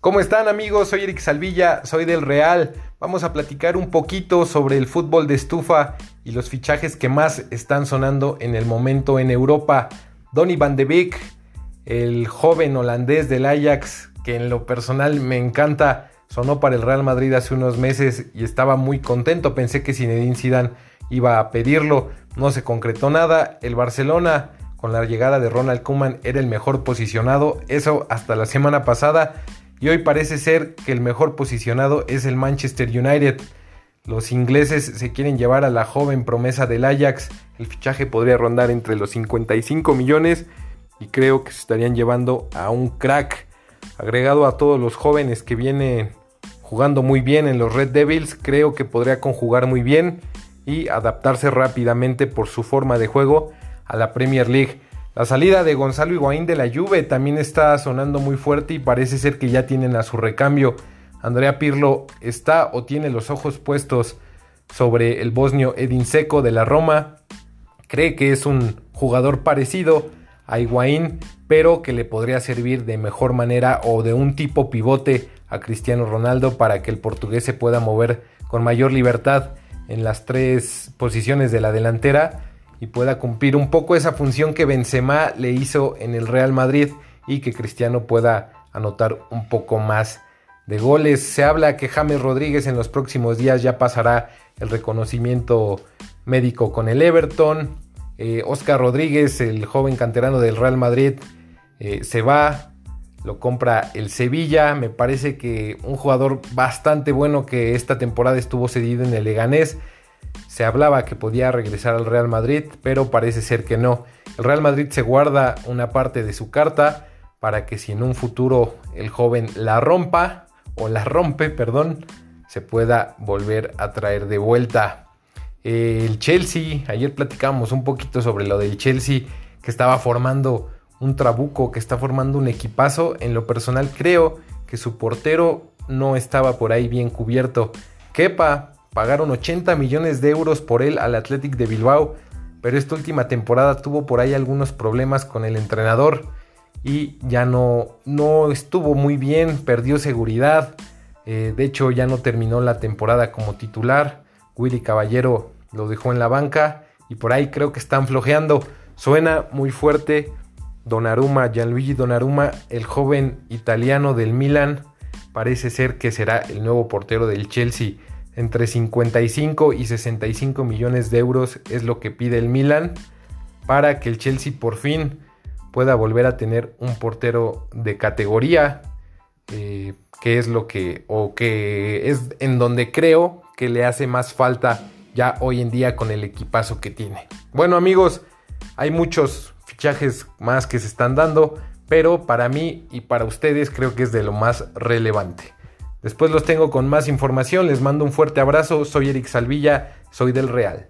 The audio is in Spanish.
¿Cómo están amigos? Soy Eric Salvilla, soy del Real. Vamos a platicar un poquito sobre el fútbol de estufa y los fichajes que más están sonando en el momento en Europa. Donny van de Beek, el joven holandés del Ajax, que en lo personal me encanta, sonó para el Real Madrid hace unos meses y estaba muy contento. Pensé que Zinedine Zidane iba a pedirlo, no se concretó nada. El Barcelona con la llegada de Ronald Koeman era el mejor posicionado, eso hasta la semana pasada y hoy parece ser que el mejor posicionado es el Manchester United. Los ingleses se quieren llevar a la joven promesa del Ajax. El fichaje podría rondar entre los 55 millones y creo que se estarían llevando a un crack. Agregado a todos los jóvenes que vienen jugando muy bien en los Red Devils, creo que podría conjugar muy bien y adaptarse rápidamente por su forma de juego a la Premier League. La salida de Gonzalo Higuaín de la Juve también está sonando muy fuerte y parece ser que ya tienen a su recambio. Andrea Pirlo está o tiene los ojos puestos sobre el bosnio Edin Seco de la Roma. Cree que es un jugador parecido a Higuaín, pero que le podría servir de mejor manera o de un tipo pivote a Cristiano Ronaldo para que el portugués se pueda mover con mayor libertad en las tres posiciones de la delantera y pueda cumplir un poco esa función que Benzema le hizo en el Real Madrid y que Cristiano pueda anotar un poco más de goles. Se habla que James Rodríguez en los próximos días ya pasará el reconocimiento médico con el Everton. Eh, Oscar Rodríguez, el joven canterano del Real Madrid, eh, se va, lo compra el Sevilla. Me parece que un jugador bastante bueno que esta temporada estuvo cedido en el Leganés se hablaba que podía regresar al Real Madrid, pero parece ser que no. El Real Madrid se guarda una parte de su carta para que si en un futuro el joven la rompa o la rompe, perdón, se pueda volver a traer de vuelta. El Chelsea, ayer platicamos un poquito sobre lo del Chelsea que estaba formando un trabuco, que está formando un equipazo. En lo personal creo que su portero no estaba por ahí bien cubierto. Kepa Pagaron 80 millones de euros por él al Athletic de Bilbao, pero esta última temporada tuvo por ahí algunos problemas con el entrenador y ya no, no estuvo muy bien, perdió seguridad. Eh, de hecho, ya no terminó la temporada como titular. Willy Caballero lo dejó en la banca y por ahí creo que están flojeando. Suena muy fuerte. Donnarumma, Gianluigi Donnarumma, el joven italiano del Milan, parece ser que será el nuevo portero del Chelsea. Entre 55 y 65 millones de euros es lo que pide el Milan para que el Chelsea por fin pueda volver a tener un portero de categoría, eh, que es lo que, o que es en donde creo que le hace más falta ya hoy en día con el equipazo que tiene. Bueno amigos, hay muchos fichajes más que se están dando, pero para mí y para ustedes creo que es de lo más relevante. Después los tengo con más información, les mando un fuerte abrazo, soy Eric Salvilla, soy del Real.